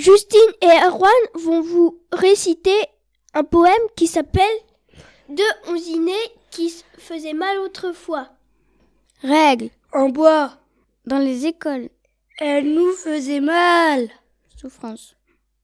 Justine et Erwan vont vous réciter un poème qui s'appelle Deux onzinés qui se faisaient mal autrefois. Règle. En bois. Dans les écoles. Elle nous faisait mal. Souffrance.